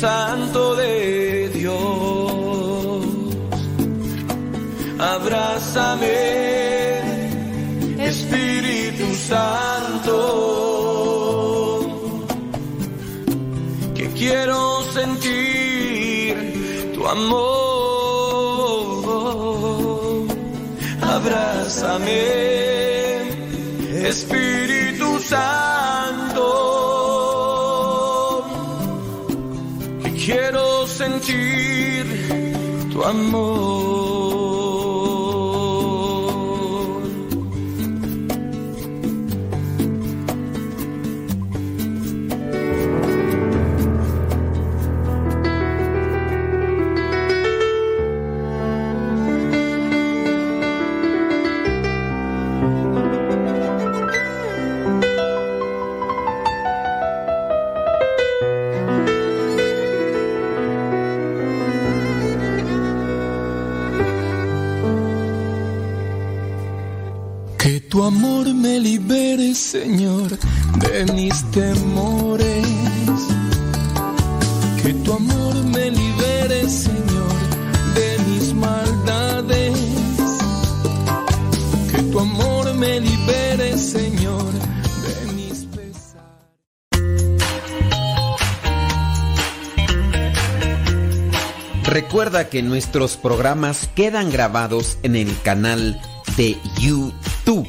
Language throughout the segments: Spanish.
Santo de Dios, abrázame, Espíritu Santo, que quiero sentir tu amor, abrázame, Espíritu Santo. Amor. Amor me libere, Señor, de mis temores. Que tu amor me libere, Señor, de mis maldades. Que tu amor me libere, Señor, de mis pesares. Recuerda que nuestros programas quedan grabados en el canal de YouTube.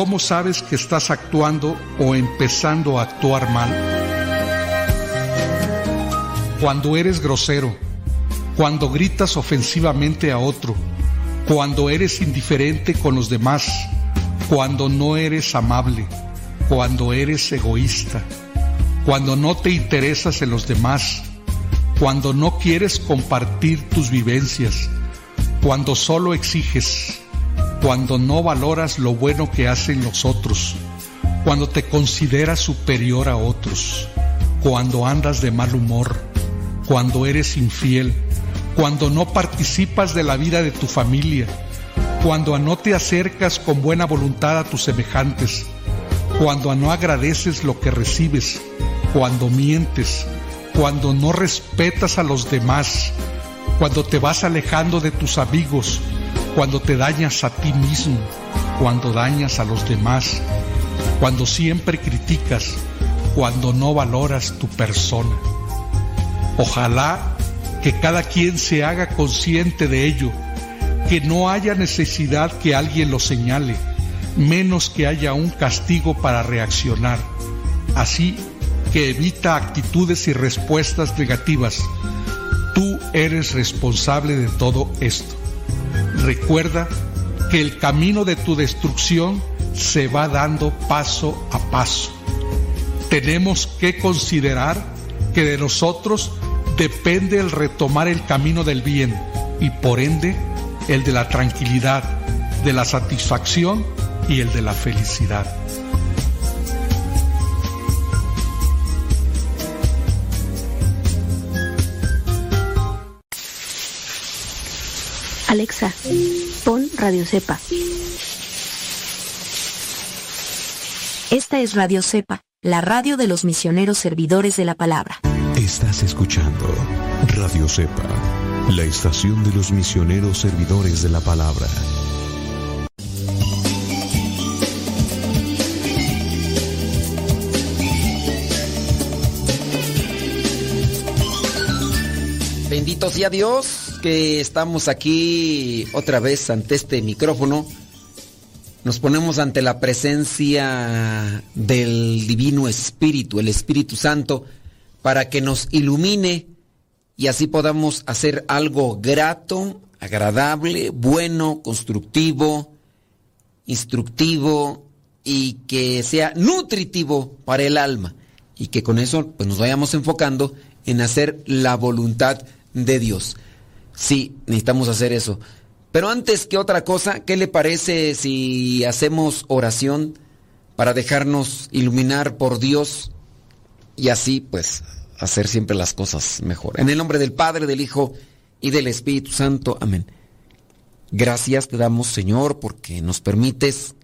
¿Cómo sabes que estás actuando o empezando a actuar mal? Cuando eres grosero, cuando gritas ofensivamente a otro, cuando eres indiferente con los demás, cuando no eres amable, cuando eres egoísta, cuando no te interesas en los demás, cuando no quieres compartir tus vivencias, cuando solo exiges, cuando no valoras lo bueno que hacen los otros, cuando te consideras superior a otros, cuando andas de mal humor, cuando eres infiel, cuando no participas de la vida de tu familia, cuando no te acercas con buena voluntad a tus semejantes, cuando no agradeces lo que recibes, cuando mientes, cuando no respetas a los demás, cuando te vas alejando de tus amigos, cuando te dañas a ti mismo, cuando dañas a los demás, cuando siempre criticas, cuando no valoras tu persona. Ojalá que cada quien se haga consciente de ello, que no haya necesidad que alguien lo señale, menos que haya un castigo para reaccionar. Así que evita actitudes y respuestas negativas. Tú eres responsable de todo esto. Recuerda que el camino de tu destrucción se va dando paso a paso. Tenemos que considerar que de nosotros depende el retomar el camino del bien y por ende el de la tranquilidad, de la satisfacción y el de la felicidad. Alexa, pon Radio Cepa. Esta es Radio Cepa, la radio de los misioneros servidores de la palabra. Estás escuchando Radio Cepa, la estación de los misioneros servidores de la palabra. Bendito sea Dios que estamos aquí otra vez ante este micrófono. Nos ponemos ante la presencia del Divino Espíritu, el Espíritu Santo, para que nos ilumine y así podamos hacer algo grato, agradable, bueno, constructivo, instructivo y que sea nutritivo para el alma. Y que con eso pues, nos vayamos enfocando en hacer la voluntad de Dios. Sí, necesitamos hacer eso. Pero antes que otra cosa, ¿qué le parece si hacemos oración para dejarnos iluminar por Dios y así pues hacer siempre las cosas mejor? En el nombre del Padre, del Hijo y del Espíritu Santo. Amén. Gracias te damos Señor porque nos permites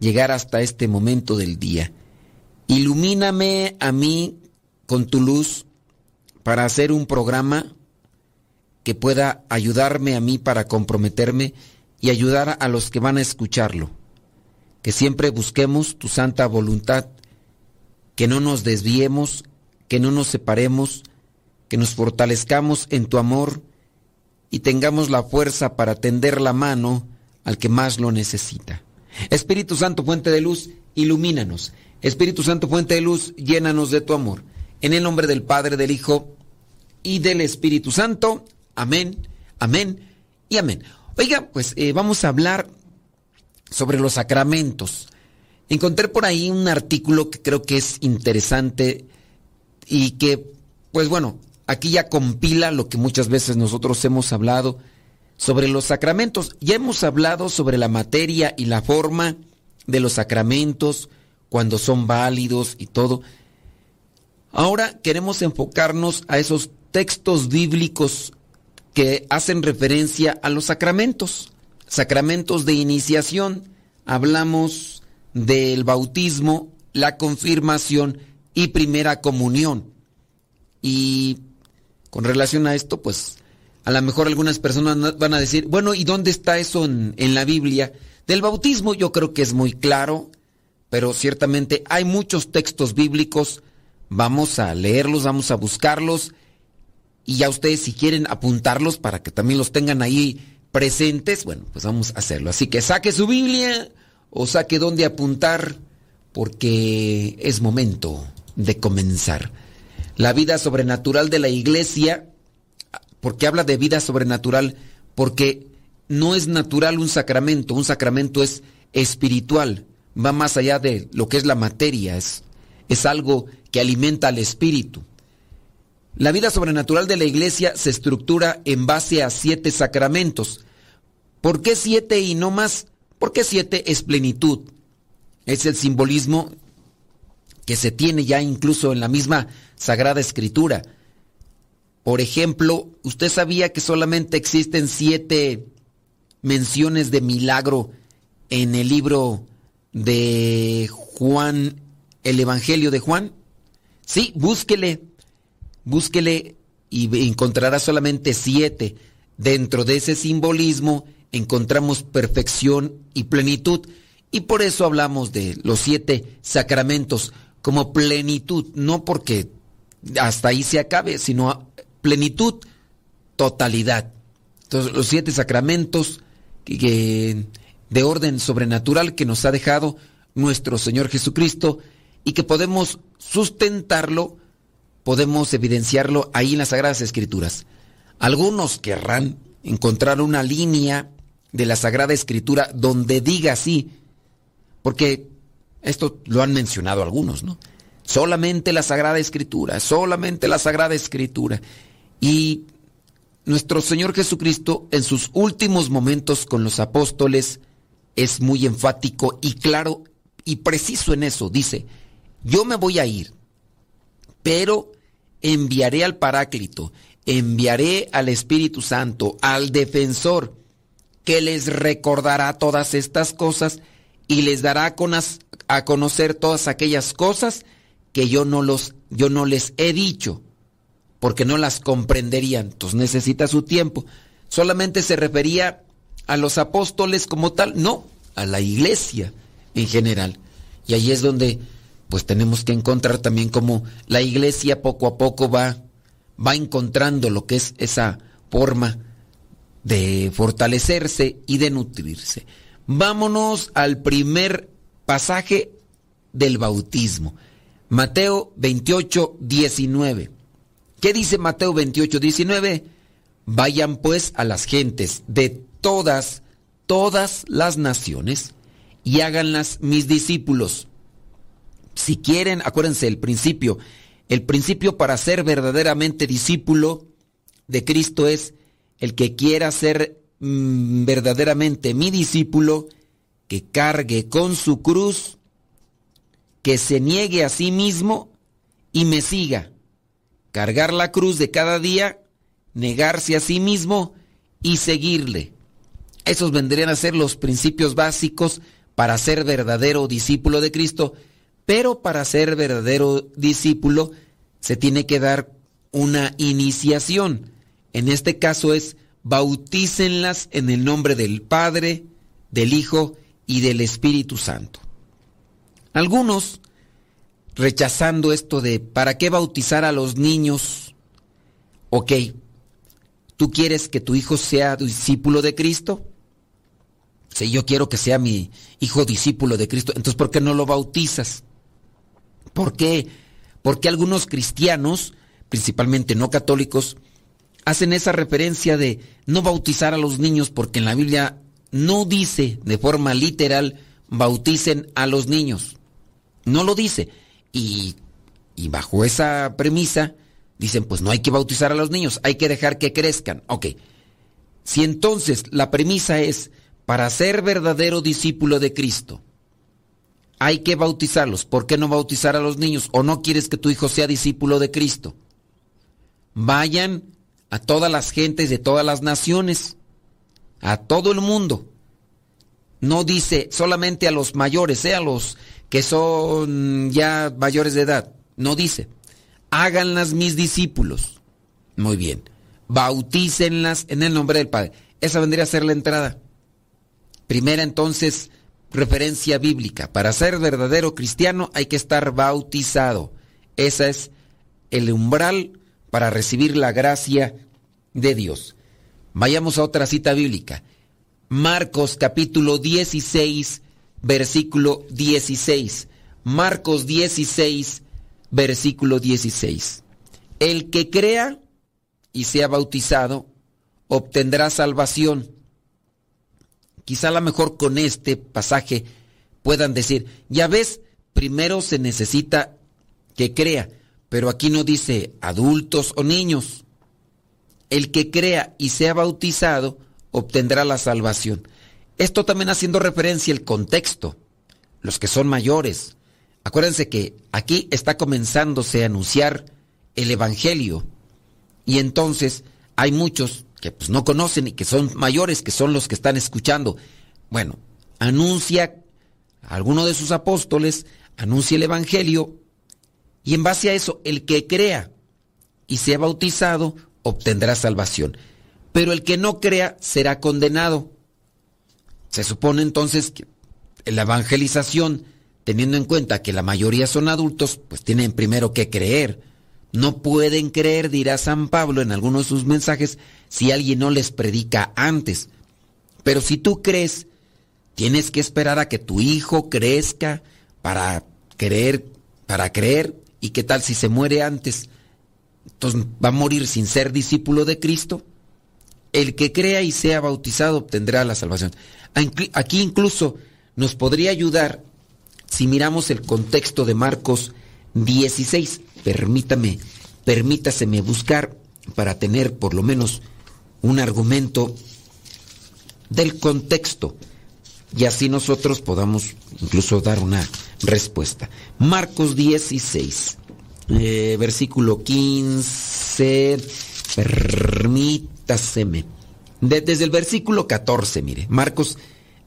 llegar hasta este momento del día. Ilumíname a mí con tu luz para hacer un programa que pueda ayudarme a mí para comprometerme y ayudar a los que van a escucharlo. Que siempre busquemos tu santa voluntad, que no nos desviemos, que no nos separemos, que nos fortalezcamos en tu amor y tengamos la fuerza para tender la mano al que más lo necesita. Espíritu Santo, fuente de luz, ilumínanos. Espíritu Santo, fuente de luz, llénanos de tu amor. En el nombre del Padre, del Hijo y del Espíritu Santo. Amén, amén y amén. Oiga, pues eh, vamos a hablar sobre los sacramentos. Encontré por ahí un artículo que creo que es interesante y que, pues bueno, aquí ya compila lo que muchas veces nosotros hemos hablado sobre los sacramentos. Ya hemos hablado sobre la materia y la forma de los sacramentos, cuando son válidos y todo. Ahora queremos enfocarnos a esos textos bíblicos que hacen referencia a los sacramentos, sacramentos de iniciación. Hablamos del bautismo, la confirmación y primera comunión. Y con relación a esto, pues a lo mejor algunas personas van a decir, bueno, ¿y dónde está eso en, en, la Biblia? Del bautismo yo creo que es muy claro, pero ciertamente hay muchos textos bíblicos, vamos a leerlos, vamos a buscarlos y ya ustedes si quieren apuntarlos para que también los tengan ahí presentes, bueno, pues vamos a hacerlo. Así que saque su Biblia o saque dónde apuntar porque es momento de comenzar. La vida sobrenatural de la iglesia, porque habla de vida sobrenatural, porque no es natural un sacramento, un sacramento es espiritual, va más allá de lo que es la materia, es, es algo que alimenta al espíritu. La vida sobrenatural de la iglesia se estructura en base a siete sacramentos. ¿Por qué siete y no más? Porque siete es plenitud. Es el simbolismo que se tiene ya incluso en la misma Sagrada Escritura. Por ejemplo, ¿usted sabía que solamente existen siete menciones de milagro en el libro de Juan, el Evangelio de Juan? Sí, búsquele búsquele y encontrará solamente siete. Dentro de ese simbolismo encontramos perfección y plenitud. Y por eso hablamos de los siete sacramentos como plenitud, no porque hasta ahí se acabe, sino plenitud, totalidad. Entonces, los siete sacramentos de orden sobrenatural que nos ha dejado nuestro Señor Jesucristo y que podemos sustentarlo podemos evidenciarlo ahí en las Sagradas Escrituras. Algunos querrán encontrar una línea de la Sagrada Escritura donde diga así, porque esto lo han mencionado algunos, ¿no? Solamente la Sagrada Escritura, solamente la Sagrada Escritura. Y nuestro Señor Jesucristo en sus últimos momentos con los apóstoles es muy enfático y claro y preciso en eso. Dice, yo me voy a ir, pero enviaré al Paráclito, enviaré al Espíritu Santo, al defensor, que les recordará todas estas cosas y les dará a conocer todas aquellas cosas que yo no, les he dicho, porque no las comprenderían. Entonces necesita su tiempo. Solamente se refería a los apóstoles como tal, no, a la iglesia en general. Y ahí es donde pues tenemos que encontrar también cómo la iglesia poco a poco va, va encontrando lo que es esa forma de fortalecerse y de nutrirse. Vámonos al primer pasaje del bautismo. Mateo 28, 19. ¿Qué dice Mateo 28, 19? Vayan pues a las gentes de todas, todas las naciones y háganlas mis discípulos. Si quieren, acuérdense el principio. El principio para ser verdaderamente discípulo de Cristo es el que quiera ser mm, verdaderamente mi discípulo, que cargue con su cruz, que se niegue a sí mismo y me siga. Cargar la cruz de cada día, negarse a sí mismo y seguirle. Esos vendrían a ser los principios básicos para ser verdadero discípulo de Cristo, pero para ser verdadero discípulo se tiene que dar una iniciación. En este caso es bautícenlas en el nombre del Padre, del Hijo y del Espíritu Santo. Algunos, rechazando esto de ¿para qué bautizar a los niños? Ok, ¿tú quieres que tu hijo sea discípulo de Cristo? Si yo quiero que sea mi hijo discípulo de Cristo, entonces ¿por qué no lo bautizas? ¿Por qué? Porque algunos cristianos, principalmente no católicos, hacen esa referencia de no bautizar a los niños porque en la Biblia no dice de forma literal bauticen a los niños. No lo dice. Y, y bajo esa premisa dicen pues no hay que bautizar a los niños, hay que dejar que crezcan. Ok. Si entonces la premisa es para ser verdadero discípulo de Cristo, hay que bautizarlos. ¿Por qué no bautizar a los niños? ¿O no quieres que tu hijo sea discípulo de Cristo? Vayan a todas las gentes de todas las naciones, a todo el mundo. No dice solamente a los mayores, eh, a los que son ya mayores de edad. No dice, háganlas mis discípulos. Muy bien. Bautícenlas en el nombre del Padre. Esa vendría a ser la entrada. Primera entonces referencia bíblica. Para ser verdadero cristiano hay que estar bautizado. Ese es el umbral para recibir la gracia de Dios. Vayamos a otra cita bíblica. Marcos capítulo 16, versículo 16. Marcos 16, versículo 16. El que crea y sea bautizado obtendrá salvación quizá a lo mejor con este pasaje puedan decir, ya ves, primero se necesita que crea, pero aquí no dice adultos o niños. El que crea y sea bautizado obtendrá la salvación. Esto también haciendo referencia al contexto. Los que son mayores. Acuérdense que aquí está comenzándose a anunciar el Evangelio. Y entonces hay muchos que pues no conocen y que son mayores, que son los que están escuchando. Bueno, anuncia a alguno de sus apóstoles, anuncia el Evangelio y en base a eso, el que crea y sea bautizado obtendrá salvación. Pero el que no crea será condenado. Se supone entonces que la evangelización, teniendo en cuenta que la mayoría son adultos, pues tienen primero que creer. No pueden creer, dirá San Pablo en alguno de sus mensajes, si alguien no les predica antes. Pero si tú crees, tienes que esperar a que tu hijo crezca para creer, para creer. ¿Y qué tal si se muere antes? Entonces va a morir sin ser discípulo de Cristo. El que crea y sea bautizado obtendrá la salvación. Aquí incluso nos podría ayudar si miramos el contexto de Marcos 16. Permítame, permítaseme buscar para tener por lo menos un argumento del contexto y así nosotros podamos incluso dar una respuesta. Marcos 16, eh, versículo 15, permítaseme. desde el versículo 14, mire, Marcos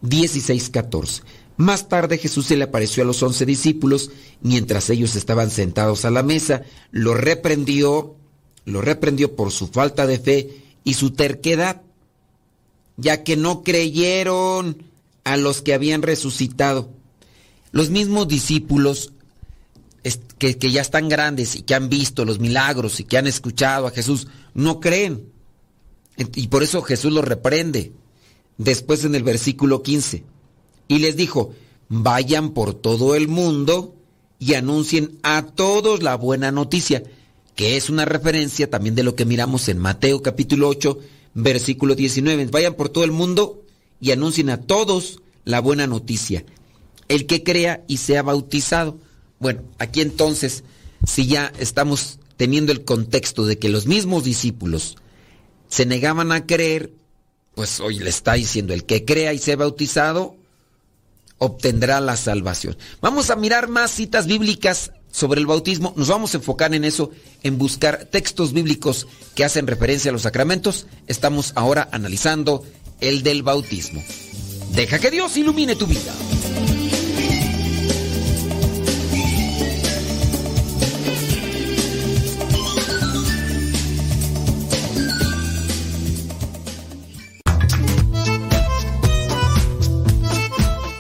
16, 14. Más tarde Jesús se le apareció a los once discípulos mientras ellos estaban sentados a la mesa, lo reprendió, lo reprendió por su falta de fe y su terquedad, ya que no creyeron a los que habían resucitado. Los mismos discípulos que, ya están grandes y que han visto los milagros y que han escuchado a Jesús, no creen. Y por eso Jesús los reprende. Después en el versículo 15. Y les dijo, vayan por todo el mundo y anuncien a todos la buena noticia, que es una referencia también de lo que miramos en Mateo capítulo 8, versículo 19. Vayan por todo el mundo y anuncien a todos la buena noticia. El que crea y sea bautizado. Bueno, aquí entonces, si ya estamos teniendo el contexto de que los mismos discípulos se negaban a creer, pues hoy le está diciendo, el que crea y sea bautizado, obtendrá la salvación. Vamos a mirar más citas bíblicas sobre el bautismo. Nos vamos a enfocar en eso, en buscar textos bíblicos que hacen referencia a los sacramentos. Estamos ahora analizando el del bautismo. Deja que Dios ilumine tu vida.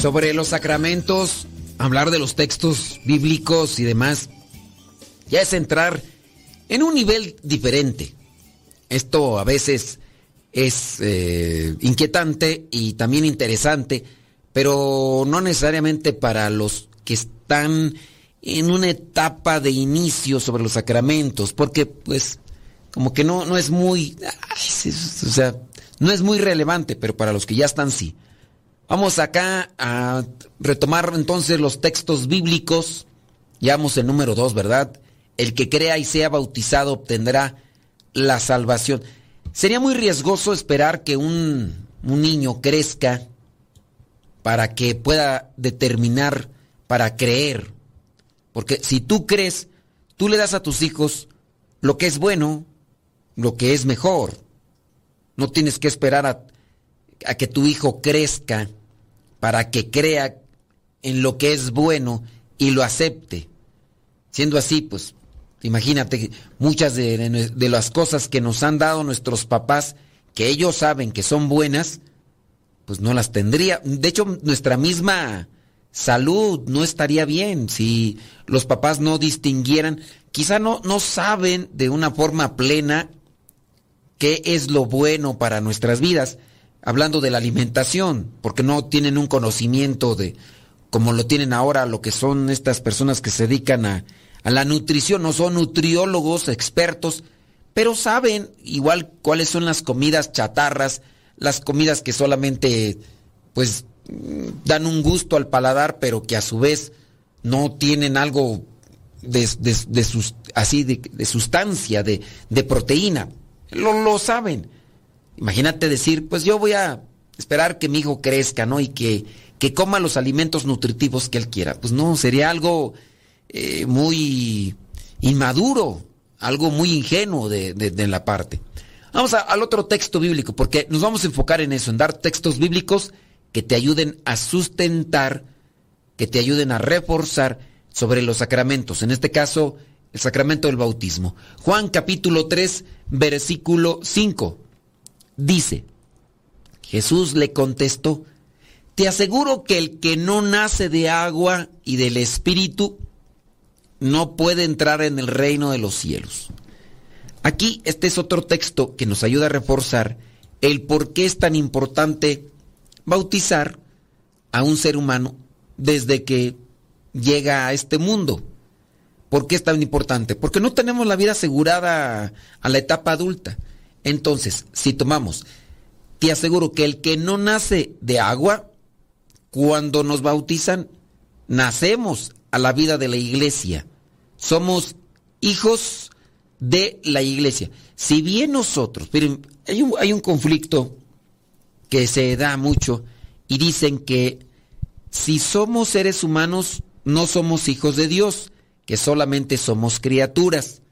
sobre los sacramentos, hablar de los textos bíblicos y demás, ya es entrar en un nivel diferente. Esto a veces es eh, inquietante y también interesante, pero no necesariamente para los que están en una etapa de inicio sobre los sacramentos, porque pues como que no, no es muy, o sea, no es muy relevante, pero para los que ya están sí. Vamos acá a retomar entonces los textos bíblicos. Llevamos el número dos, ¿verdad? El que crea y sea bautizado obtendrá la salvación. Sería muy riesgoso esperar que un, un niño crezca para que pueda determinar, para creer. Porque si tú crees, tú le das a tus hijos lo que es bueno, lo que es mejor. No tienes que esperar a que tu hijo crezca para que crea en lo que es bueno y lo acepte. Siendo así, pues, imagínate muchas de, las cosas que nos han dado nuestros papás, que ellos saben que son buenas, pues no las tendría. De hecho, nuestra misma salud no estaría bien si los papás no distinguieran, quizá no, no saben de una forma plena qué es lo bueno para nuestras vidas hablando de la alimentación, porque no tienen un conocimiento de, como lo tienen ahora lo que son estas personas que se dedican a, a la nutrición, no son nutriólogos expertos, pero saben igual cuáles son las comidas chatarras, las comidas que solamente pues dan un gusto al paladar, pero que a su vez no tienen algo de, de, sus, así de, sustancia, de, de proteína. Lo, lo saben. Imagínate decir, pues yo voy a esperar que mi hijo crezca, ¿no? Y que, que coma los alimentos nutritivos que él quiera. Pues no, sería algo eh, muy inmaduro, algo muy ingenuo de, de, la parte. Vamos al otro texto bíblico, porque nos vamos a enfocar en eso, en dar textos bíblicos que te ayuden a sustentar, que te ayuden a reforzar sobre los sacramentos. En este caso, el sacramento del bautismo. Juan capítulo 3, versículo 5 dice, Jesús le contestó, te aseguro que el que no nace de agua y del Espíritu no puede entrar en el reino de los cielos. Aquí este es otro texto que nos ayuda a reforzar el por qué es tan importante bautizar a un ser humano desde que llega a este mundo. ¿Por qué es tan importante? Porque no tenemos la vida asegurada a la etapa adulta. Entonces, si tomamos, te aseguro que el que no nace de agua, cuando nos bautizan, nacemos a la vida de la iglesia. Somos hijos de la iglesia. Si bien nosotros, pero hay un, hay un conflicto que se da mucho y dicen que si somos seres humanos, no somos hijos de Dios, que solamente somos criaturas.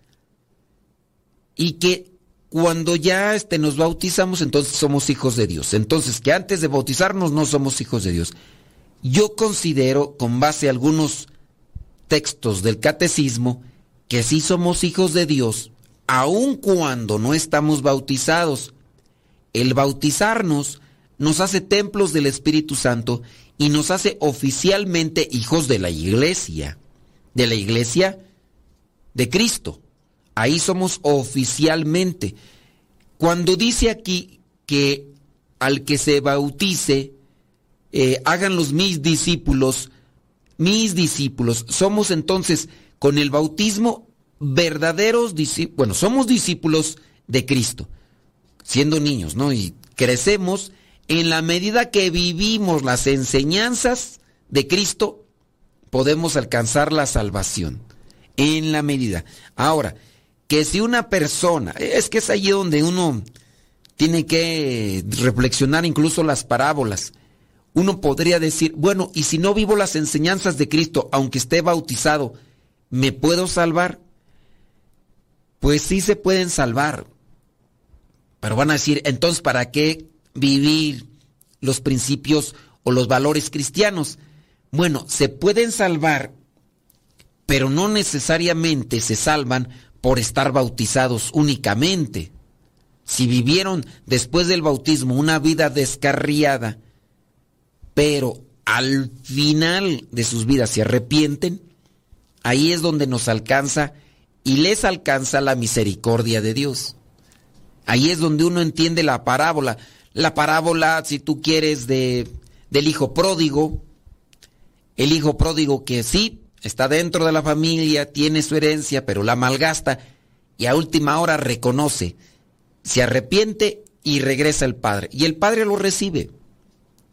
Y que cuando ya este, nos bautizamos, entonces somos hijos de Dios. Entonces, que antes de bautizarnos no somos hijos de Dios. Yo considero, con base a algunos textos del catecismo, que sí somos hijos de Dios, aun cuando no estamos bautizados. El bautizarnos nos hace templos del Espíritu Santo y nos hace oficialmente hijos de la iglesia, de la iglesia de Cristo. Ahí somos oficialmente. Cuando dice aquí que al que se bautice, eh, hagan los mis discípulos, mis discípulos, somos entonces con el bautismo verdaderos discípulos, bueno, somos discípulos de Cristo, siendo niños, ¿no? Y crecemos en la medida que vivimos las enseñanzas de Cristo, podemos alcanzar la salvación. En la medida. Ahora, que si una persona, es que es allí donde uno tiene que reflexionar incluso las parábolas. Uno podría decir, bueno, y si no vivo las enseñanzas de Cristo, aunque esté bautizado, ¿me puedo salvar? Pues sí se pueden salvar. Pero van a decir, entonces, ¿para qué vivir los principios o los valores cristianos. Bueno, se pueden salvar, pero no necesariamente se salvan por estar bautizados únicamente. Si vivieron después del bautismo una vida descarriada, pero al final de sus vidas se arrepienten, ahí es donde nos alcanza y les alcanza la misericordia de Dios. Ahí es donde uno entiende la parábola la parábola, si tú quieres, de, del hijo pródigo. El hijo pródigo que sí, está dentro de la familia, tiene su herencia, pero la malgasta y a última hora reconoce, se arrepiente y regresa al padre. Y el padre lo recibe.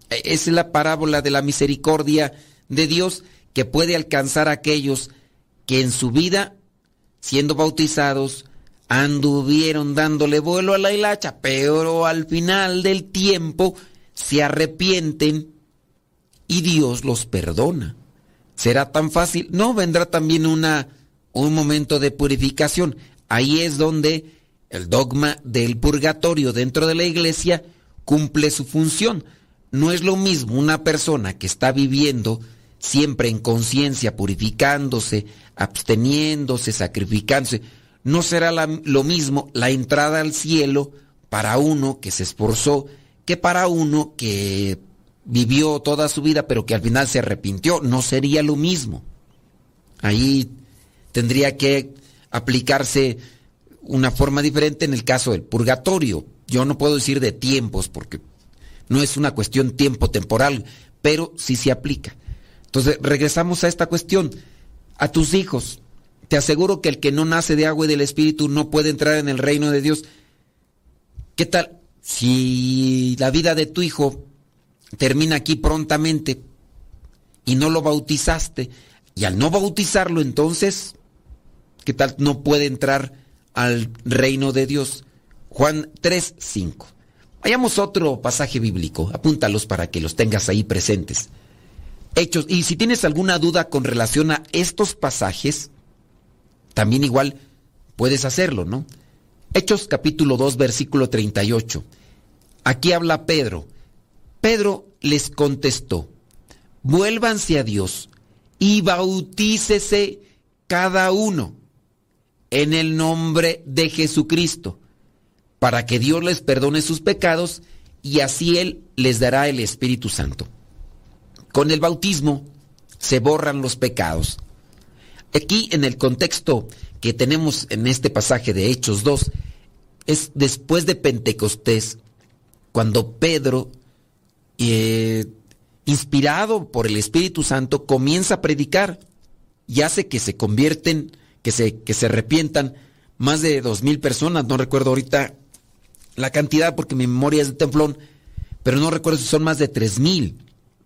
E, es la parábola de la misericordia de Dios que puede alcanzar a aquellos que en su vida, siendo bautizados, anduvieron dándole vuelo a la hilacha, pero al final del tiempo se arrepienten y Dios los perdona. ¿Será tan fácil? No, vendrá también una, un momento de purificación. Ahí es donde el dogma del purgatorio dentro de la iglesia cumple su función. No es lo mismo una persona que está viviendo siempre en conciencia, purificándose, absteniéndose, sacrificándose no será lo mismo la entrada al cielo para uno que se esforzó que para uno que vivió toda su vida pero que al final se arrepintió. No sería lo mismo. Ahí tendría que aplicarse una forma diferente en el caso del purgatorio. Yo no puedo decir de tiempos porque no es una cuestión tiempo temporal, pero sí se aplica. Entonces, regresamos a esta cuestión. A tus hijos, te aseguro que el que no nace de agua y del Espíritu no puede entrar en el reino de Dios. ¿Qué tal si la vida de tu hijo termina aquí prontamente y no lo bautizaste? Y al no bautizarlo entonces, ¿qué tal no puede entrar al reino de Dios? Juan 3, 5. Vayamos otro pasaje bíblico, apúntalos para que los tengas ahí presentes. Hechos, y si tienes alguna duda con relación a estos pasajes, también igual puedes hacerlo, ¿no? Hechos capítulo 2, versículo 38. Aquí habla Pedro. Pedro les contestó, vuélvanse a Dios y bautícese cada uno en el nombre de Jesucristo, para que Dios les perdone sus pecados y así Él les dará el Espíritu Santo. Con el bautismo se borran los pecados. Aquí en el contexto que tenemos en este pasaje de Hechos 2 es después de Pentecostés, cuando Pedro, eh, inspirado por el Espíritu Santo, comienza a predicar y hace que se convierten, que se, que se arrepientan más de dos mil personas, no recuerdo ahorita la cantidad porque mi memoria es de templón, pero no recuerdo si son más de tres mil.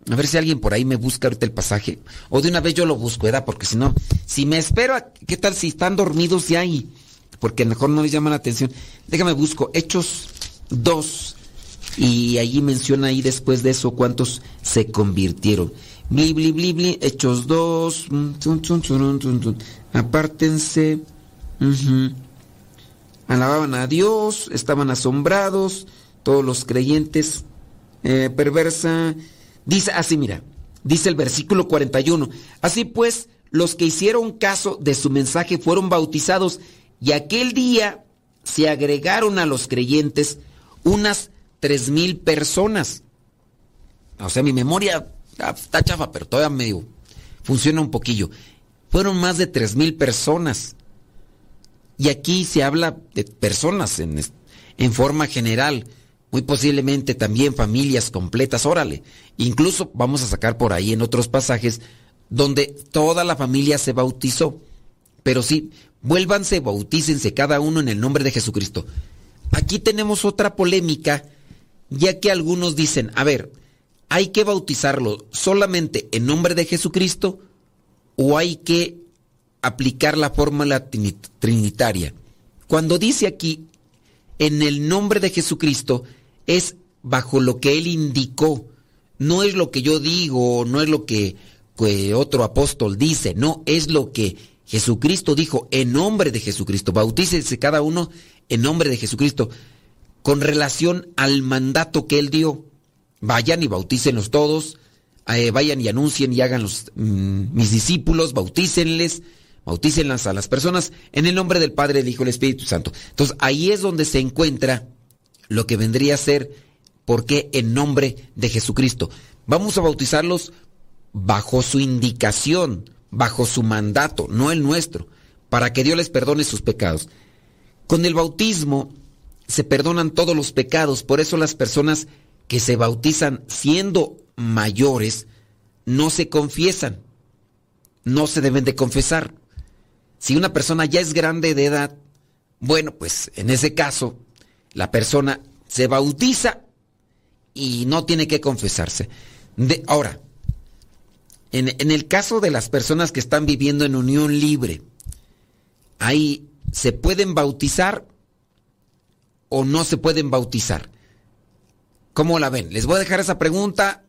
A ver si alguien por ahí me busca ahorita el pasaje. O de una vez yo lo busco, ¿verdad? Porque si no, si me espero, ¿qué tal si están dormidos ya y porque mejor no les llama la atención? Déjame busco Hechos 2 y allí menciona ahí después de eso cuántos se convirtieron. Bli, bli, bli, bli, Hechos 2. Apártense. Alababan a Dios, estaban asombrados, todos los creyentes. Eh, perversa. Dice así, mira, dice el versículo 41. Así pues, los que hicieron caso de su mensaje fueron bautizados y aquel día se agregaron a los creyentes unas tres mil personas. O sea, mi memoria está chafa, pero todavía medio funciona un poquillo. Fueron más de tres mil personas. Y aquí se habla de personas en, en forma general, muy posiblemente también familias completas, órale. Incluso vamos a sacar por ahí en otros pasajes donde toda la familia se bautizó. Pero sí, vuélvanse, bautícense cada uno en el nombre de Jesucristo. Aquí tenemos otra polémica, ya que algunos dicen, a ver, ¿hay que bautizarlo solamente en nombre de Jesucristo o hay que aplicar la fórmula trinitaria? Cuando dice aquí, en el nombre de Jesucristo, es bajo lo que Él indicó, no es lo que yo digo, no es lo que, que otro apóstol dice, no, es lo que Jesucristo dijo en nombre de Jesucristo. Bautícese cada uno en nombre de Jesucristo con relación al mandato que Él dio. Vayan y bautícenlos todos, eh, vayan y anuncien y hagan los, mm, mis discípulos, bautícenles, bautícenlas a las personas en el nombre del Padre, del Hijo y del Espíritu Santo. Entonces ahí es donde se encuentra lo que vendría a ser, ¿por qué en nombre de Jesucristo? Vamos a bautizarlos bajo su indicación, bajo su mandato, no el nuestro, para que Dios les perdone sus pecados. Con el bautismo se perdonan todos los pecados, por eso las personas que se bautizan siendo mayores no se confiesan, no se deben de confesar. Si una persona ya es grande de edad, bueno, pues en ese caso la persona se bautiza y no tiene que confesarse. De, ahora, en, el caso de las personas que están viviendo en unión libre, ahí se pueden bautizar o no se pueden bautizar. ¿Cómo la ven? Les voy a dejar esa pregunta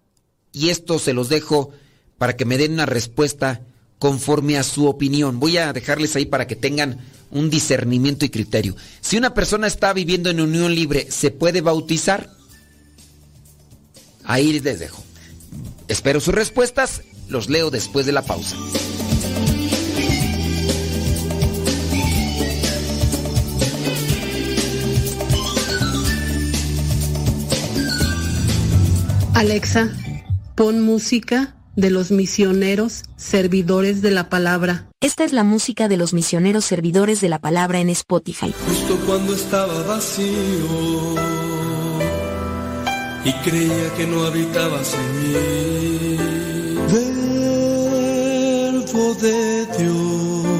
y esto se los dejo para que me den una respuesta conforme a su opinión. Voy a dejarles ahí para que tengan un discernimiento y criterio. Si una persona está viviendo en unión libre, ¿se puede bautizar? Ahí les dejo. Espero sus respuestas los leo después de la pausa. Alexa, pon música de los misioneros servidores de la palabra. Esta es la música de los misioneros servidores de la palabra en Spotify. Justo cuando estaba vacío y creía que no habitabas en mí de Dios.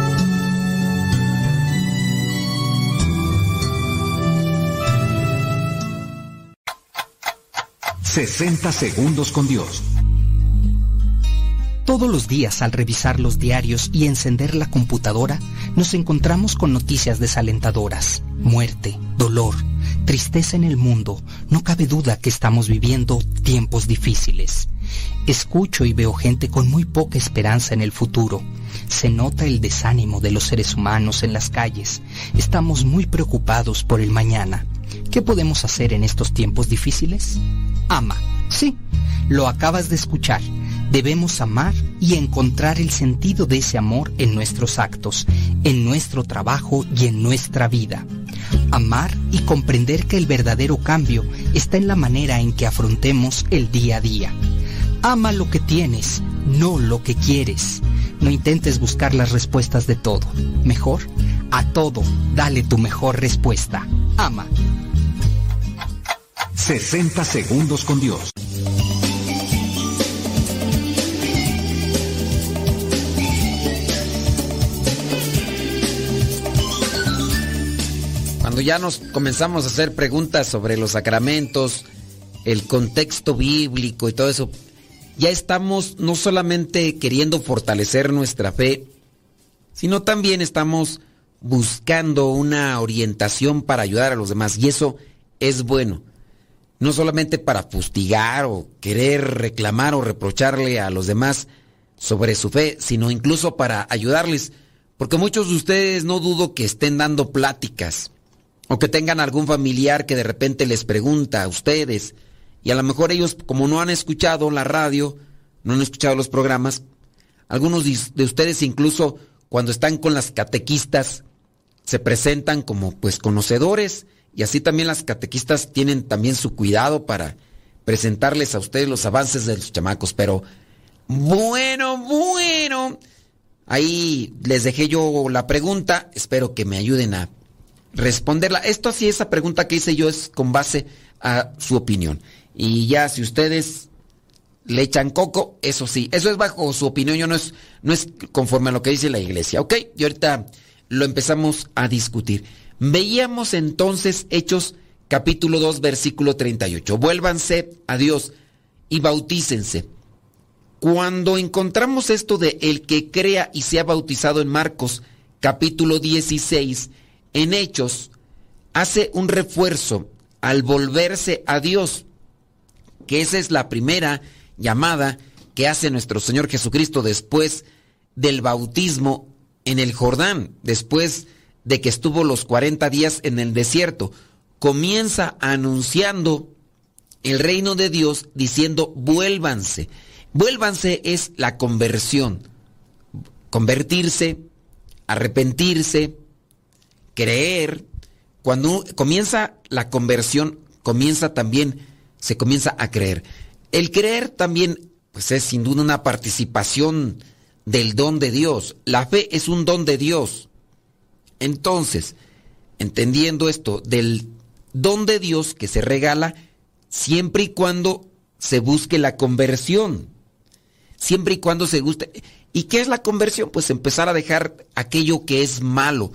60 segundos con Dios. Todos los días al revisar los diarios y encender la computadora, nos encontramos con noticias desalentadoras, muerte, dolor, tristeza en el mundo. No cabe duda que estamos viviendo tiempos difíciles. Escucho y veo gente con muy poca esperanza en el futuro. Se nota el desánimo de los seres humanos en las calles. Estamos muy preocupados por el mañana. ¿Qué podemos hacer en estos tiempos difíciles? Ama. Sí, lo acabas de escuchar. Debemos amar y encontrar el sentido de ese amor en nuestros actos, en nuestro trabajo y en nuestra vida. Amar y comprender que el verdadero cambio está en la manera en que afrontemos el día a día. Ama lo que tienes, no lo que quieres. No intentes buscar las respuestas de todo. Mejor, a todo, dale tu mejor respuesta. Ama. 60 segundos con Dios. Cuando ya nos comenzamos a hacer preguntas sobre los sacramentos, el contexto bíblico y todo eso, ya estamos no solamente queriendo fortalecer nuestra fe, sino también estamos buscando una orientación para ayudar a los demás. Y eso es bueno no solamente para fustigar o querer reclamar o reprocharle a los demás sobre su fe, sino incluso para ayudarles, porque muchos de ustedes no dudo que estén dando pláticas o que tengan algún familiar que de repente les pregunta a ustedes y a lo mejor ellos como no han escuchado la radio, no han escuchado los programas, algunos de ustedes incluso cuando están con las catequistas se presentan como pues conocedores y así también las catequistas tienen también su cuidado para presentarles a ustedes los avances de los chamacos. Pero bueno, bueno. Ahí les dejé yo la pregunta. Espero que me ayuden a responderla. Esto así, esa pregunta que hice yo es con base a su opinión. Y ya si ustedes le echan coco, eso sí, eso es bajo su opinión, yo no es, no es conforme a lo que dice la iglesia, ¿ok? Y ahorita lo empezamos a discutir. Veíamos entonces Hechos capítulo 2 versículo 38. Vuélvanse a Dios y bautícense. Cuando encontramos esto de el que crea y sea bautizado en Marcos capítulo 16, en Hechos, hace un refuerzo al volverse a Dios, que esa es la primera llamada que hace nuestro Señor Jesucristo después del bautismo en el Jordán, después de de que estuvo los 40 días en el desierto. Comienza anunciando el reino de Dios diciendo vuélvanse. Vuélvanse es la conversión. Convertirse, arrepentirse, creer. Cuando comienza la conversión, comienza también, se comienza a creer. El creer también, pues es sin duda una participación del don de Dios. La fe es un don de Dios. Entonces, entendiendo esto del don de Dios que se regala siempre y cuando se busque la conversión. siempre y cuando se guste. ¿Y qué es la conversión? Pues empezar a dejar aquello que es malo.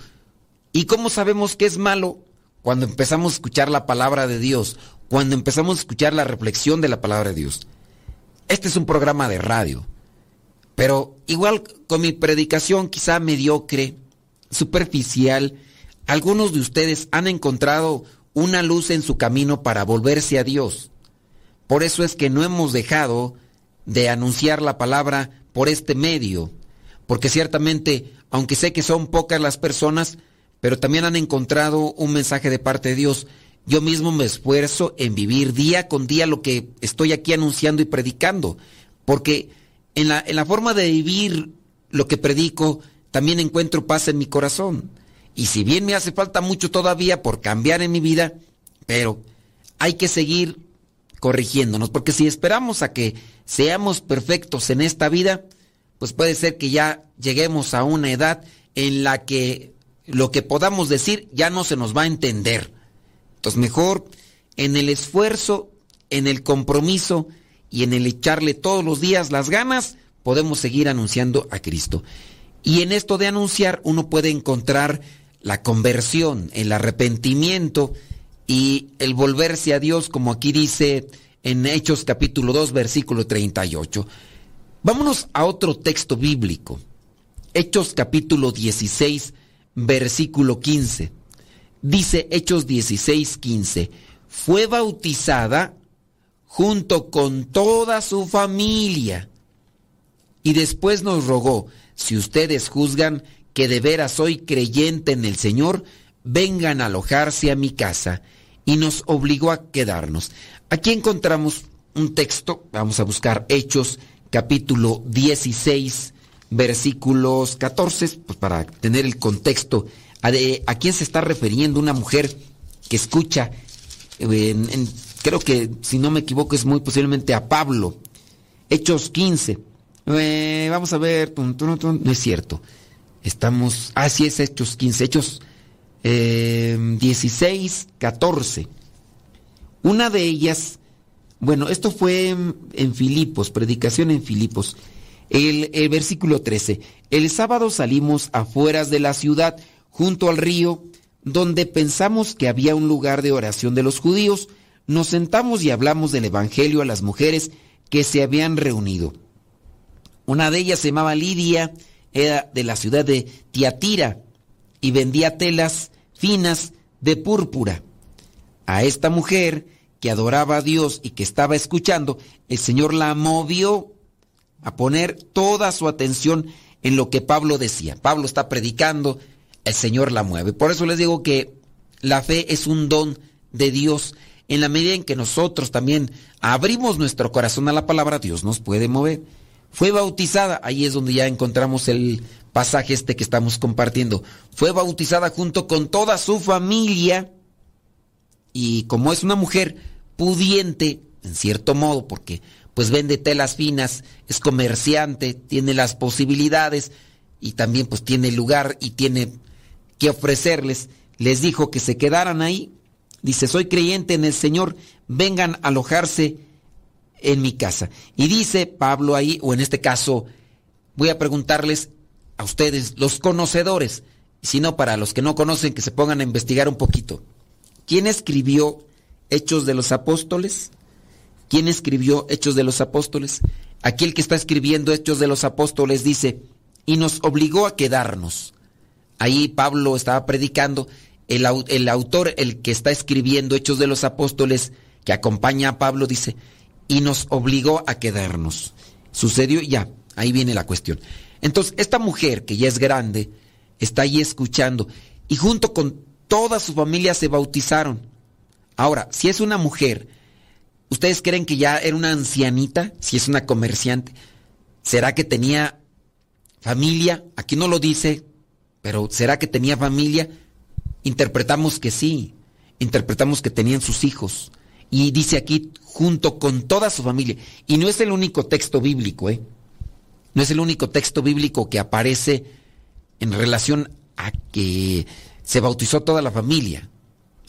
¿Y cómo sabemos que es malo? Cuando empezamos a escuchar la palabra de Dios, cuando empezamos a escuchar la reflexión de la palabra de Dios. Este es un programa de radio, pero igual con mi predicación quizá mediocre, superficial, algunos de ustedes han encontrado una luz en su camino para volverse a Dios. Por eso es que no hemos dejado de anunciar la palabra por este medio, porque ciertamente, aunque sé que son pocas las personas, pero también han encontrado un mensaje de parte de Dios. Yo mismo me esfuerzo en vivir día con día lo que estoy aquí anunciando y predicando, porque en la, en la forma de vivir lo que predico, también encuentro paz en mi corazón. Y si bien me hace falta mucho todavía por cambiar en mi vida, pero hay que seguir corrigiéndonos, porque si esperamos a que seamos perfectos en esta vida, pues puede ser que ya lleguemos a una edad en la que lo que podamos decir ya no se nos va a entender. Entonces mejor en el esfuerzo, en el compromiso y en el echarle todos los días las ganas, podemos seguir anunciando a Cristo. Y en esto de anunciar uno puede encontrar la conversión, el arrepentimiento y el volverse a Dios, como aquí dice en Hechos capítulo 2, versículo 38. Vámonos a otro texto bíblico. Hechos capítulo 16, versículo 15. Dice Hechos 16, 15. Fue bautizada junto con toda su familia. Y después nos rogó, si ustedes juzgan que de veras soy creyente en el Señor, vengan a alojarse a mi casa. Y nos obligó a quedarnos. Aquí encontramos un texto, vamos a buscar Hechos capítulo 16, versículos 14, pues para tener el contexto. ¿A, a quién se está refiriendo una mujer que escucha? creo que, si no me equivoco, es muy posiblemente a Pablo. Hechos 15. Eh, vamos a ver, no es cierto. Estamos, ah, sí es Hechos 15, Hechos 16, 14. Una de ellas, bueno, esto fue en, Filipos, predicación en Filipos. El, el, versículo 13. El sábado salimos afueras de la ciudad, junto al río, donde pensamos que había un lugar de oración de los judíos. Nos sentamos y hablamos del Evangelio a las mujeres que se habían reunido. Una de ellas se llamaba Lidia, era de la ciudad de Tiatira y vendía telas finas de púrpura. A esta mujer que adoraba a Dios y que estaba escuchando, el Señor la movió a poner toda su atención en lo que Pablo decía. Pablo está predicando, el Señor la mueve. Por eso les digo que la fe es un don de Dios. En la medida en que nosotros también abrimos nuestro corazón a la palabra, Dios nos puede mover. Fue bautizada, ahí es donde ya encontramos el pasaje este que estamos compartiendo. Fue bautizada junto con toda su familia y como es una mujer pudiente, en cierto modo, porque pues vende telas finas, es comerciante, tiene las posibilidades y también pues tiene lugar y tiene que ofrecerles, les dijo que se quedaran ahí. Dice, soy creyente en el Señor, vengan a alojarse en mi casa. Y dice Pablo ahí, o en este caso, voy a preguntarles a ustedes, los conocedores, si no para los que no conocen, que se pongan a investigar un poquito. ¿Quién escribió Hechos de los Apóstoles? ¿Quién escribió Hechos de los Apóstoles? Aquel que está escribiendo Hechos de los Apóstoles dice, y nos obligó a quedarnos. Ahí Pablo estaba predicando, el, el autor, el que está escribiendo Hechos de los Apóstoles, que acompaña a Pablo, dice, y nos obligó a quedarnos. Sucedió ya, ahí viene la cuestión. Entonces, esta mujer, que ya es grande, está ahí escuchando, y junto con toda su familia se bautizaron. Ahora, si es una mujer, ¿ustedes creen que ya era una ancianita? Si es una comerciante, ¿será que tenía familia? Aquí no lo dice, pero ¿será que tenía familia? Interpretamos que sí, interpretamos que tenían sus hijos. Y dice aquí, junto con toda su familia. Y no es el único texto bíblico, ¿eh? No es el único texto bíblico que aparece en relación a que se bautizó toda la familia.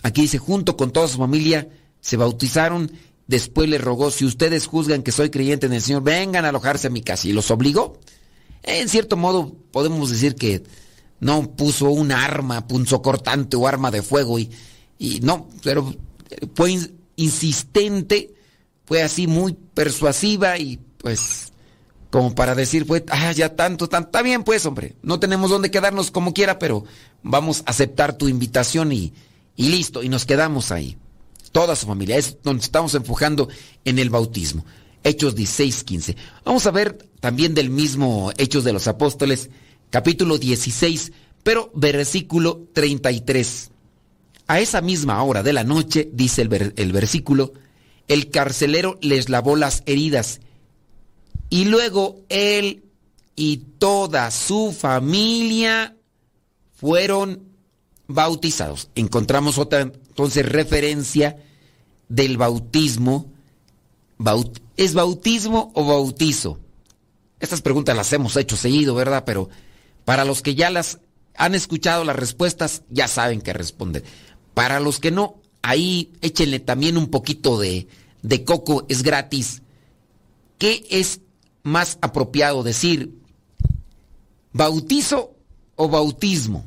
Aquí dice, junto con toda su familia se bautizaron después les rogó, si ustedes juzgan que soy creyente en el Señor, vengan a alojarse a mi casa. Y los obligó. En cierto modo, podemos decir que no puso un arma punzocortante o arma de fuego y, y no, pero fue insistente, fue así muy persuasiva y pues como para decir, pues, ah, ya tanto, tanto, está bien pues, hombre, no tenemos dónde quedarnos como quiera, pero vamos a aceptar tu invitación y, y listo, y nos quedamos ahí. Toda su familia, es donde estamos enfocando en el bautismo. Hechos 16, 15. Vamos a ver también del mismo Hechos de los Apóstoles, capítulo 16, pero versículo 33. A esa misma hora de la noche, dice el, versículo, el carcelero les lavó las heridas y luego él y toda su familia fueron bautizados. Encontramos otra entonces referencia del bautismo. ¿Es bautismo o bautizo? Estas preguntas las hemos hecho seguido, ¿verdad? Pero para los que ya las han escuchado las respuestas, ya saben qué responder. Para los que no, ahí échenle también un poquito de, de coco, es gratis. ¿Qué es más apropiado decir? ¿Bautizo o bautismo?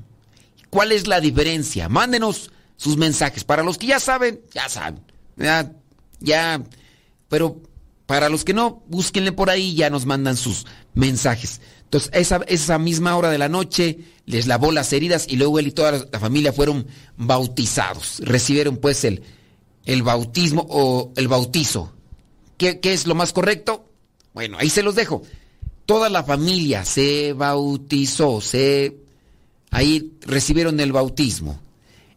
¿Cuál es la diferencia? Mándenos sus mensajes. Para los que ya saben, ya saben. Ya, ya. Pero para los que no, búsquenle por ahí, ya nos mandan sus mensajes. Entonces, esa, esa misma hora de la noche les lavó las heridas y luego él y toda la familia fueron bautizados. Recibieron pues el, el bautismo o el bautizo. ¿Qué, ¿Qué es lo más correcto? Bueno, ahí se los dejo. Toda la familia se bautizó, se ahí recibieron el bautismo.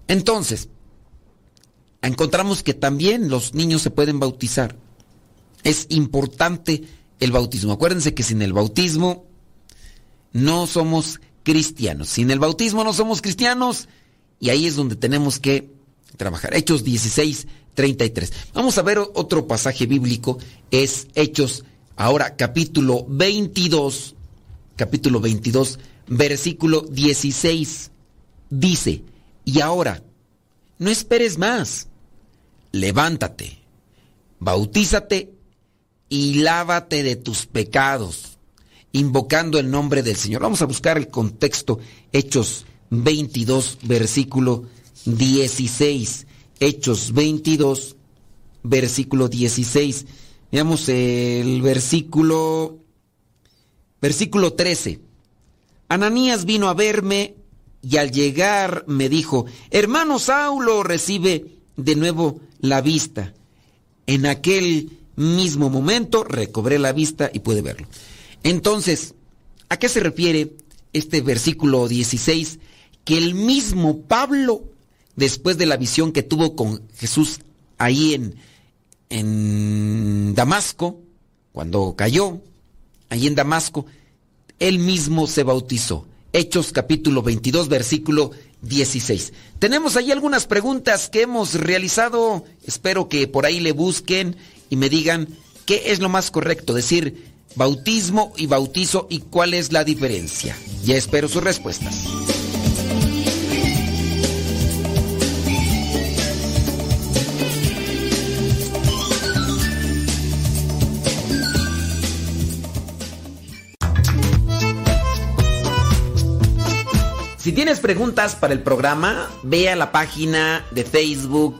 Entonces, encontramos que también los niños se pueden bautizar. Es importante el bautismo. Acuérdense que sin el bautismo no somos cristianos. Sin el bautismo no somos cristianos y ahí es donde tenemos que trabajar. Hechos 16, 33. Vamos a ver otro pasaje bíblico, es Hechos, ahora capítulo 22, capítulo 22, versículo 16. Dice, y ahora, no esperes más, levántate, bautízate y lávate de tus pecados invocando el nombre del Señor. Vamos a buscar el contexto, Hechos 22, versículo 16. Hechos 22, versículo 16. Veamos el versículo, versículo 13. Ananías vino a verme y al llegar me dijo, hermano Saulo recibe de nuevo la vista. En aquel mismo momento recobré la vista y pude verlo. Entonces, ¿a qué se refiere este versículo 16? Que el mismo Pablo, después de la visión que tuvo con Jesús ahí en, en Damasco, cuando cayó, ahí en Damasco, él mismo se bautizó. Hechos capítulo 22, versículo 16. Tenemos ahí algunas preguntas que hemos realizado. Espero que por ahí le busquen y me digan qué es lo más correcto. Decir, bautismo y bautizo y cuál es la diferencia. Ya espero sus respuestas. Si tienes preguntas para el programa, ve a la página de Facebook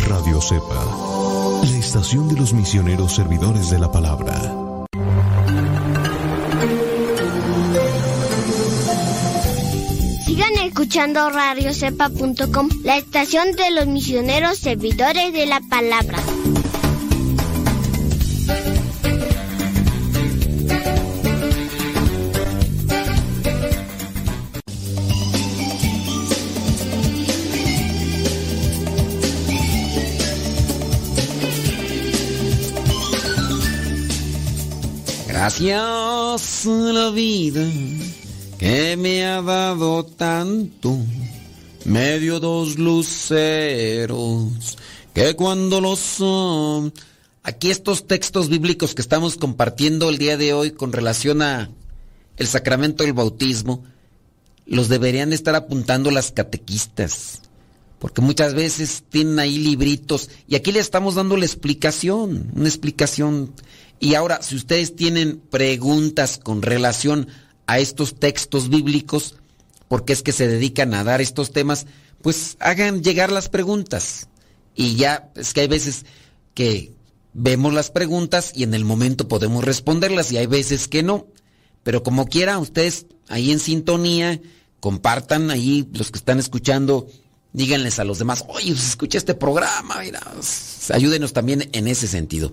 Radio Cepa, la estación de los misioneros servidores de la palabra. Sigan escuchando radiocepa.com, la estación de los misioneros servidores de la palabra. Gracias la vida que me ha dado tanto, medio dos luceros, que cuando los son... Aquí estos textos bíblicos que estamos compartiendo el día de hoy con relación a el sacramento del bautismo, los deberían estar apuntando las catequistas, porque muchas veces tienen ahí libritos y aquí le estamos dando la explicación, una explicación. Y ahora, si ustedes tienen preguntas con relación a estos textos bíblicos, porque es que se dedican a dar estos temas, pues hagan llegar las preguntas. Y ya, es que hay veces que vemos las preguntas y en el momento podemos responderlas y hay veces que no. Pero como quiera, ustedes ahí en sintonía, compartan ahí los que están escuchando, díganles a los demás, oye, pues escucha este programa, mira, ayúdenos también en ese sentido.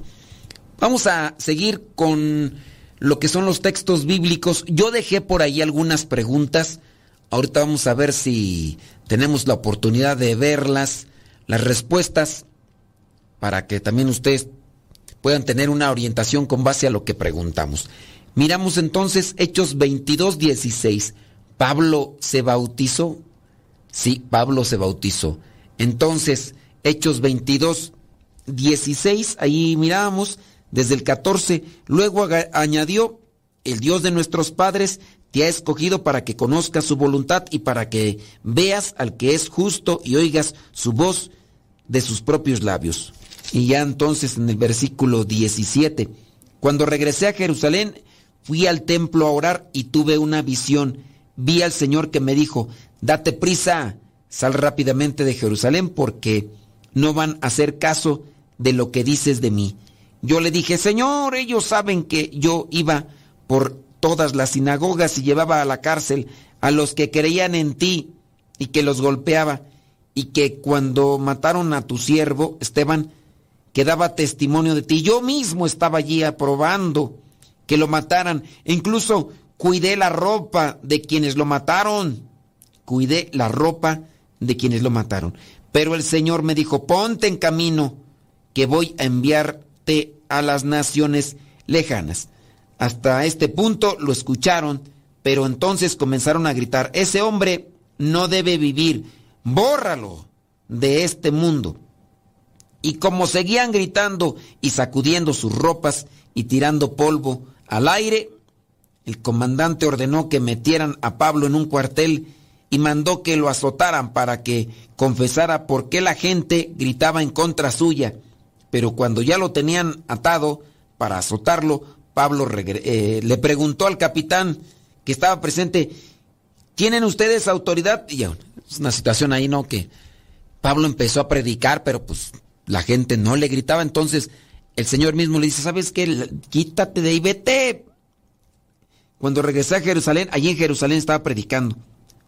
Vamos a seguir con lo que son los textos bíblicos. Yo dejé por ahí algunas preguntas. Ahorita vamos a ver si tenemos la oportunidad de verlas, las respuestas, para que también ustedes puedan tener una orientación con base a lo que preguntamos. Miramos entonces Hechos 22, 16. ¿Pablo se bautizó? Sí, Pablo se bautizó. Entonces, Hechos 22, 16, ahí mirábamos desde el 14. Luego añadió, el Dios de nuestros padres te ha escogido para que conozcas su voluntad y para que veas al que es justo y oigas su voz de sus propios labios. Y ya entonces en el versículo 17, cuando regresé a Jerusalén, fui al templo a orar y tuve una visión. Vi al Señor que me dijo, date prisa, sal rápidamente de Jerusalén porque no van a hacer caso de lo que dices de mí. Yo le dije, Señor, ellos saben que yo iba por todas las sinagogas y llevaba a la cárcel a los que creían en ti y que los golpeaba y que cuando mataron a tu siervo, Esteban, que daba testimonio de ti. Yo mismo estaba allí aprobando que lo mataran. E incluso cuidé la ropa de quienes lo mataron. Cuidé la ropa de quienes lo mataron. Pero el Señor me dijo, ponte en camino, que voy a a las naciones lejanas. Hasta este punto lo escucharon, pero entonces comenzaron a gritar, ese hombre no debe vivir, bórralo de este mundo. Y como seguían gritando y sacudiendo sus ropas y tirando polvo al aire, el comandante ordenó que metieran a Pablo en un cuartel y mandó que lo azotaran para que confesara por qué la gente gritaba en contra suya. Pero cuando ya lo tenían atado para azotarlo, Pablo eh, le preguntó al capitán que estaba presente, ¿tienen ustedes autoridad? Y es una situación ahí, ¿no? Que Pablo empezó a predicar, pero pues la gente no le gritaba, entonces el Señor mismo le dice, ¿sabes qué? Quítate de ahí, vete. Cuando regresé a Jerusalén, allí en Jerusalén estaba predicando.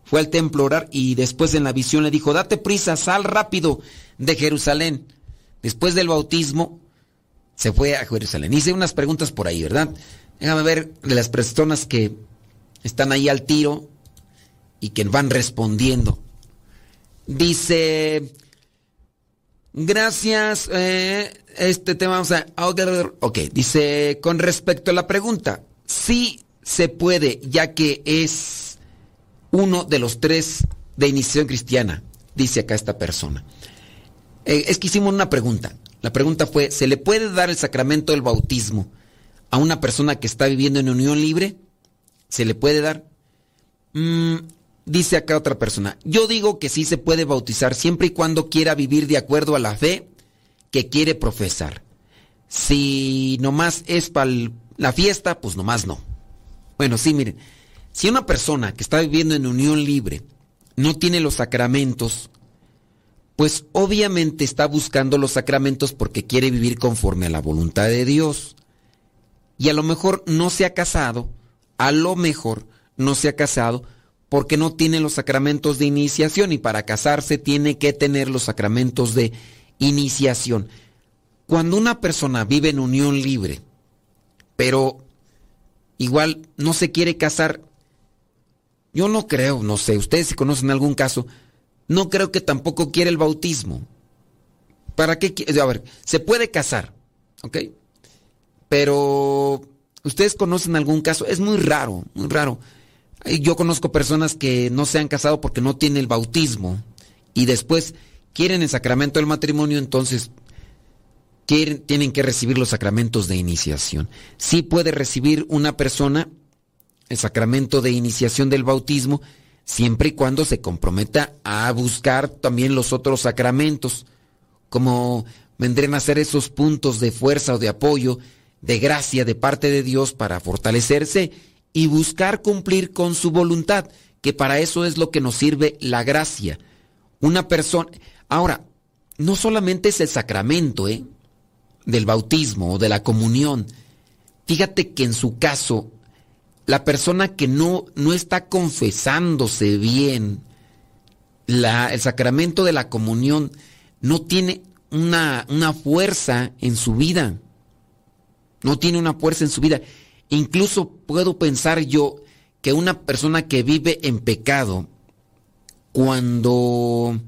Fue al templo a orar y después en la visión le dijo, date prisa, sal rápido de Jerusalén. Después del bautismo, se fue a Jerusalén. Hice unas preguntas por ahí, ¿verdad? Déjame ver de las personas que están ahí al tiro y que van respondiendo. Dice Gracias. Eh, este tema vamos a... Ok, dice, con respecto a la pregunta, sí se puede, ya que es uno de los tres de iniciación cristiana, dice acá esta persona. Eh, es que hicimos una pregunta. La pregunta fue, ¿se le puede dar el sacramento del bautismo a una persona que está viviendo en unión libre? ¿Se le puede dar? Mm, Dice acá otra persona, yo digo que sí se puede bautizar siempre y cuando quiera vivir de acuerdo a la fe que quiere profesar. Si nomás es para la fiesta, pues nomás no. Bueno, sí, miren, si una persona que está viviendo en unión libre no tiene los sacramentos, pues obviamente está buscando los sacramentos porque quiere vivir conforme a la voluntad de Dios. Y a lo mejor no se ha casado, a lo mejor no se ha casado porque no tiene los sacramentos de iniciación y para casarse tiene que tener los sacramentos de iniciación. Cuando una persona vive en unión libre, pero igual no se quiere casar, yo no creo, no sé, ustedes si conocen algún caso, no creo que tampoco quiere el bautismo. ¿Para qué? A ver, se puede casar, ¿ok? Pero ¿Ustedes conocen algún caso? Es muy raro, muy raro. Yo conozco personas que no se han casado porque no tienen el bautismo y después quieren el sacramento del matrimonio, entonces quieren, tienen que recibir los sacramentos de iniciación. Sí puede recibir una persona el sacramento de iniciación del bautismo siempre y cuando se comprometa a buscar también los otros sacramentos, como vendrían a ser esos puntos de fuerza o de apoyo, de gracia de parte de Dios para fortalecerse y buscar cumplir con su voluntad, que para eso es lo que nos sirve la gracia. Una persona... Ahora, no solamente es el sacramento, ¿eh? del bautismo o de la comunión. Fíjate que en su caso, la persona que no, no está confesándose bien, el sacramento de la comunión no tiene una, una fuerza en su vida. No tiene una fuerza en su vida. Incluso puedo pensar yo que una persona que vive en pecado, cuando,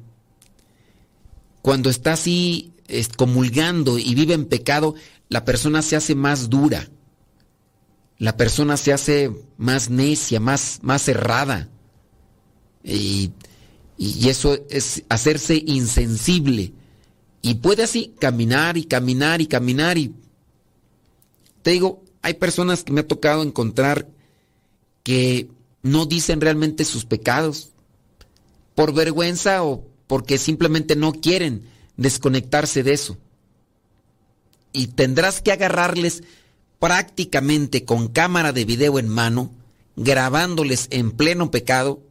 cuando está así comulgando y vive en pecado, la persona se hace más dura. La persona se hace más necia, más, más cerrada. Y, y eso es hacerse insensible. Y puede así caminar y caminar y caminar y... Te digo, hay personas que me ha tocado encontrar que no dicen realmente sus pecados por vergüenza o porque simplemente no quieren desconectarse de eso. Y tendrás que agarrarles prácticamente con cámara de video en mano, grabándoles en pleno pecado,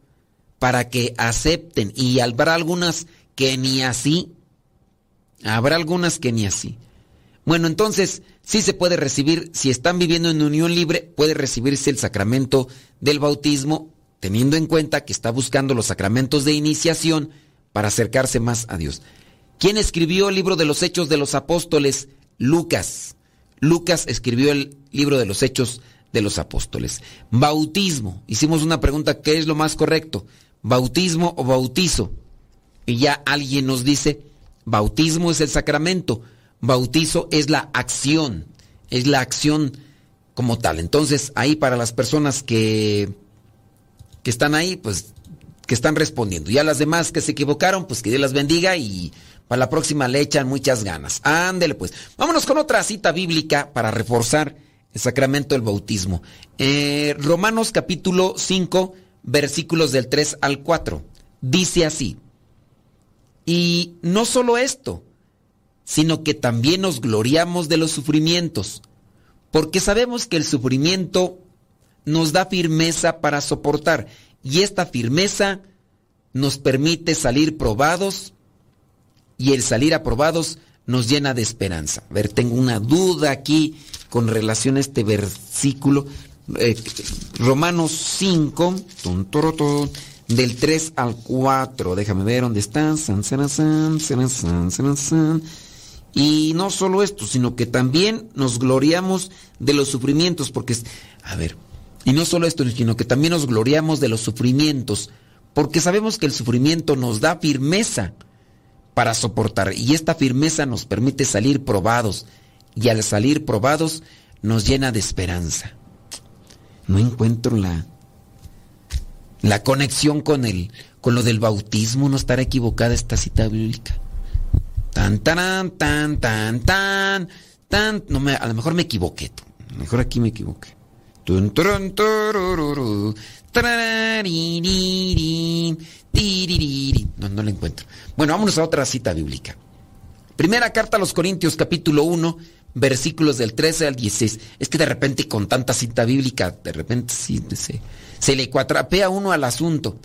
para que acepten. Y habrá algunas que ni así. Habrá algunas que ni así. Bueno, entonces sí se puede recibir, si están viviendo en unión libre, puede recibirse el sacramento del bautismo, teniendo en cuenta que está buscando los sacramentos de iniciación para acercarse más a Dios. ¿Quién escribió el libro de los Hechos de los Apóstoles? Lucas. Lucas escribió el libro de los Hechos de los Apóstoles. Bautismo. Hicimos una pregunta, ¿qué es lo más correcto? ¿Bautismo o bautizo? Y ya alguien nos dice, bautismo es el sacramento, bautizo es la acción, es la acción como tal. Entonces, ahí para las personas que, que están ahí, pues que están respondiendo. Ya las demás que se equivocaron, pues que Dios las bendiga y para la próxima le echan muchas ganas. Ándele pues. Vámonos con otra cita bíblica para reforzar el sacramento del bautismo. Eh, Romanos capítulo 5, versículos del 3 al 4. Dice así. Y no solo esto, sino que también nos gloriamos de los sufrimientos, porque sabemos que el sufrimiento nos da firmeza para soportar, y esta firmeza nos permite salir probados y el salir aprobados nos llena de esperanza. A ver, tengo una duda aquí con relación a este versículo. Eh, Romanos 5, del 3 al 4. Déjame ver dónde están. y no solo esto, sino que también nos gloriamos de los sufrimientos, porque, a ver, y no solo esto, sino que también nos gloriamos de los sufrimientos, porque sabemos que el sufrimiento nos da firmeza para soportar. Y esta firmeza nos permite salir probados. Y al salir probados nos llena de esperanza. No encuentro la, la conexión con el, con lo del bautismo. No estará equivocada esta cita bíblica. Tan, tan, tan, tan, tan, tan. No me, a lo mejor me equivoqué. A lo mejor aquí me equivoqué. No, no la encuentro. Bueno, vámonos a otra cita bíblica. Primera carta a los Corintios, capítulo 1, versículos del 13 al 16. Es que de repente con tanta cita bíblica, de repente sí, se, se le cuatrapea uno al asunto.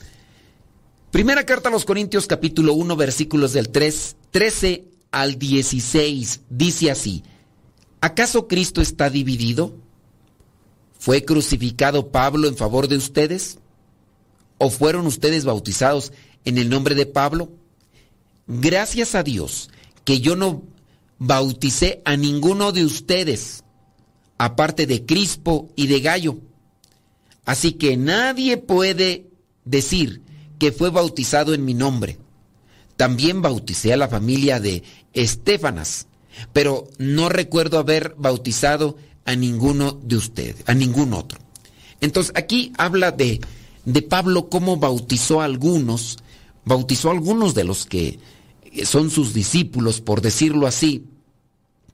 Primera carta a los Corintios, capítulo 1, versículos del 3, 13 al 16. Dice así, ¿acaso Cristo está dividido? ¿Fue crucificado Pablo en favor de ustedes? ¿O fueron ustedes bautizados en el nombre de Pablo? Gracias a Dios que yo no bauticé a ninguno de ustedes, aparte de Crispo y de Gallo. Así que nadie puede decir que fue bautizado en mi nombre. También bauticé a la familia de Estefanas, pero no recuerdo haber bautizado a ninguno de ustedes, a ningún otro. Entonces aquí habla de, de Pablo cómo bautizó a algunos, bautizó a algunos de los que son sus discípulos, por decirlo así,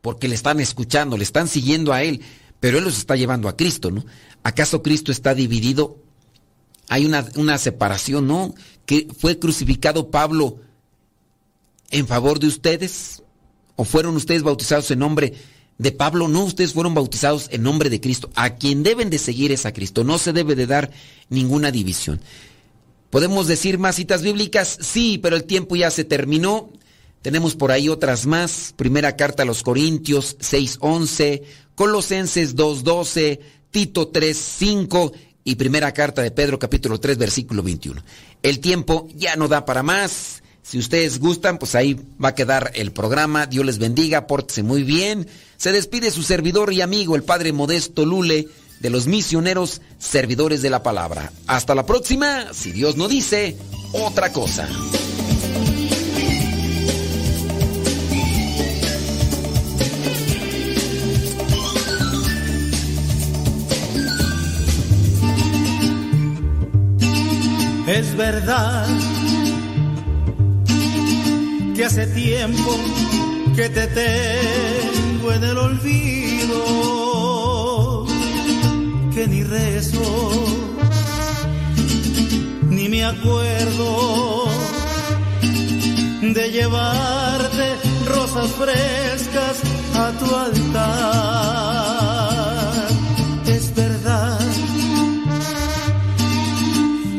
porque le están escuchando, le están siguiendo a él, pero él los está llevando a Cristo, ¿no? ¿Acaso Cristo está dividido? Hay una, una separación, ¿no? Que fue crucificado Pablo en favor de ustedes, o fueron ustedes bautizados en nombre de Pablo, no, ustedes fueron bautizados en nombre de Cristo. A quien deben de seguir es a Cristo, no se debe de dar ninguna división. ¿Podemos decir más citas bíblicas? Sí, pero el tiempo ya se terminó. Tenemos por ahí otras más. Primera carta a los Corintios 6:11, Colosenses 2:12, Tito 3:5 y primera carta de Pedro capítulo 3 versículo 21. El tiempo ya no da para más. Si ustedes gustan, pues ahí va a quedar el programa. Dios les bendiga, pórtese muy bien. Se despide su servidor y amigo, el Padre Modesto Lule, de los misioneros servidores de la palabra. Hasta la próxima, si Dios no dice otra cosa. Es verdad que hace tiempo que te tengo en el olvido, que ni rezo, ni me acuerdo de llevarte rosas frescas a tu altar. Es verdad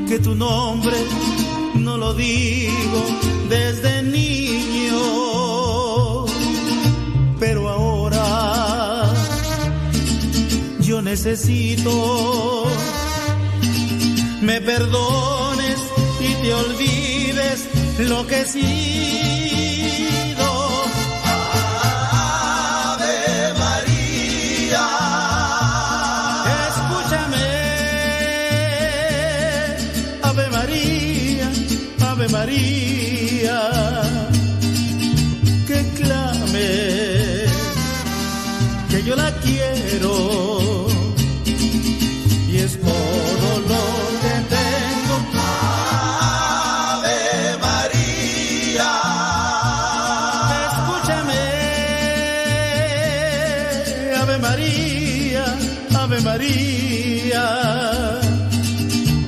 que tu nombre no lo digo desde necesito me perdones y te olvides lo que he sido. Ave María. Escúchame, Ave María, Ave María, que clame, que yo la quiero